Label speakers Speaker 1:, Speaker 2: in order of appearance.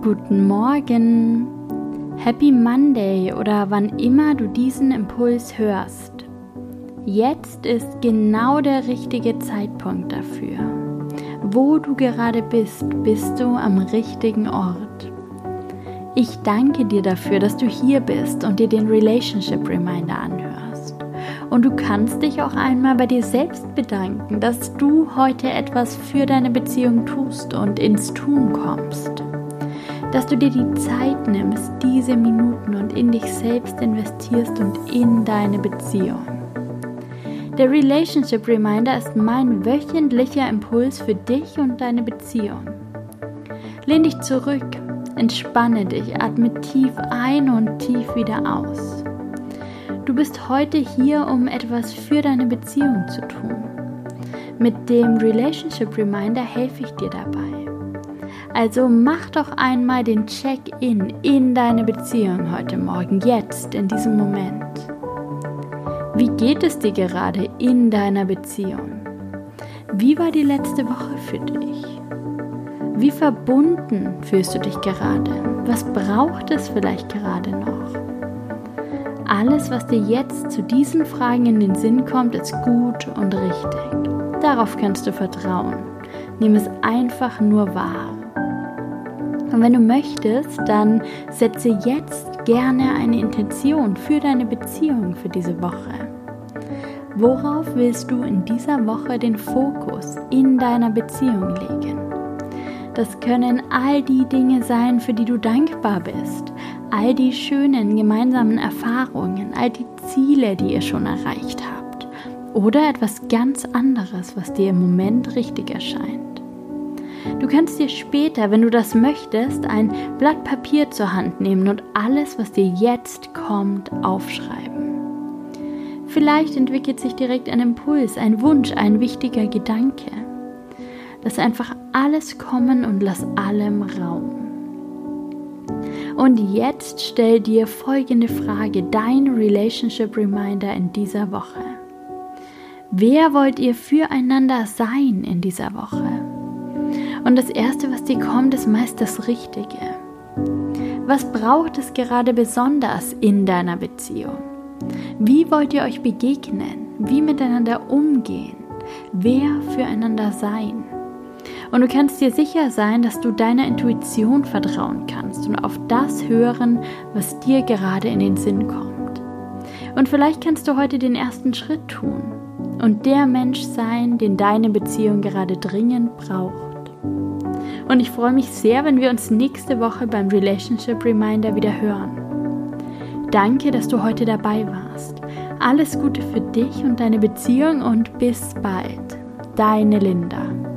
Speaker 1: Guten Morgen, Happy Monday oder wann immer du diesen Impuls hörst. Jetzt ist genau der richtige Zeitpunkt dafür. Wo du gerade bist, bist du am richtigen Ort. Ich danke dir dafür, dass du hier bist und dir den Relationship Reminder anhörst. Und du kannst dich auch einmal bei dir selbst bedanken, dass du heute etwas für deine Beziehung tust und ins Tun kommst. Dass du dir die Zeit nimmst, diese Minuten und in dich selbst investierst und in deine Beziehung. Der Relationship Reminder ist mein wöchentlicher Impuls für dich und deine Beziehung. Lehn dich zurück, Entspanne dich, atme tief ein und tief wieder aus. Du bist heute hier, um etwas für deine Beziehung zu tun. Mit dem Relationship Reminder helfe ich dir dabei. Also mach doch einmal den Check-in in deine Beziehung heute Morgen, jetzt, in diesem Moment. Wie geht es dir gerade in deiner Beziehung? Wie war die letzte Woche für dich? Wie verbunden fühlst du dich gerade? Was braucht es vielleicht gerade noch? Alles, was dir jetzt zu diesen Fragen in den Sinn kommt, ist gut und richtig. Darauf kannst du vertrauen. Nimm es einfach nur wahr. Und wenn du möchtest, dann setze jetzt gerne eine Intention für deine Beziehung für diese Woche. Worauf willst du in dieser Woche den Fokus in deiner Beziehung legen? Das können all die Dinge sein, für die du dankbar bist. All die schönen gemeinsamen Erfahrungen, all die Ziele, die ihr schon erreicht habt. Oder etwas ganz anderes, was dir im Moment richtig erscheint. Du kannst dir später, wenn du das möchtest, ein Blatt Papier zur Hand nehmen und alles, was dir jetzt kommt, aufschreiben. Vielleicht entwickelt sich direkt ein Impuls, ein Wunsch, ein wichtiger Gedanke. Lass einfach alles kommen und lass allem Raum. Und jetzt stell dir folgende Frage, dein Relationship Reminder in dieser Woche. Wer wollt ihr füreinander sein in dieser Woche? Und das Erste, was dir kommt, ist meist das Richtige. Was braucht es gerade besonders in deiner Beziehung? Wie wollt ihr euch begegnen? Wie miteinander umgehen? Wer füreinander sein? Und du kannst dir sicher sein, dass du deiner Intuition vertrauen kannst und auf das hören, was dir gerade in den Sinn kommt. Und vielleicht kannst du heute den ersten Schritt tun und der Mensch sein, den deine Beziehung gerade dringend braucht. Und ich freue mich sehr, wenn wir uns nächste Woche beim Relationship Reminder wieder hören. Danke, dass du heute dabei warst. Alles Gute für dich und deine Beziehung und bis bald. Deine Linda.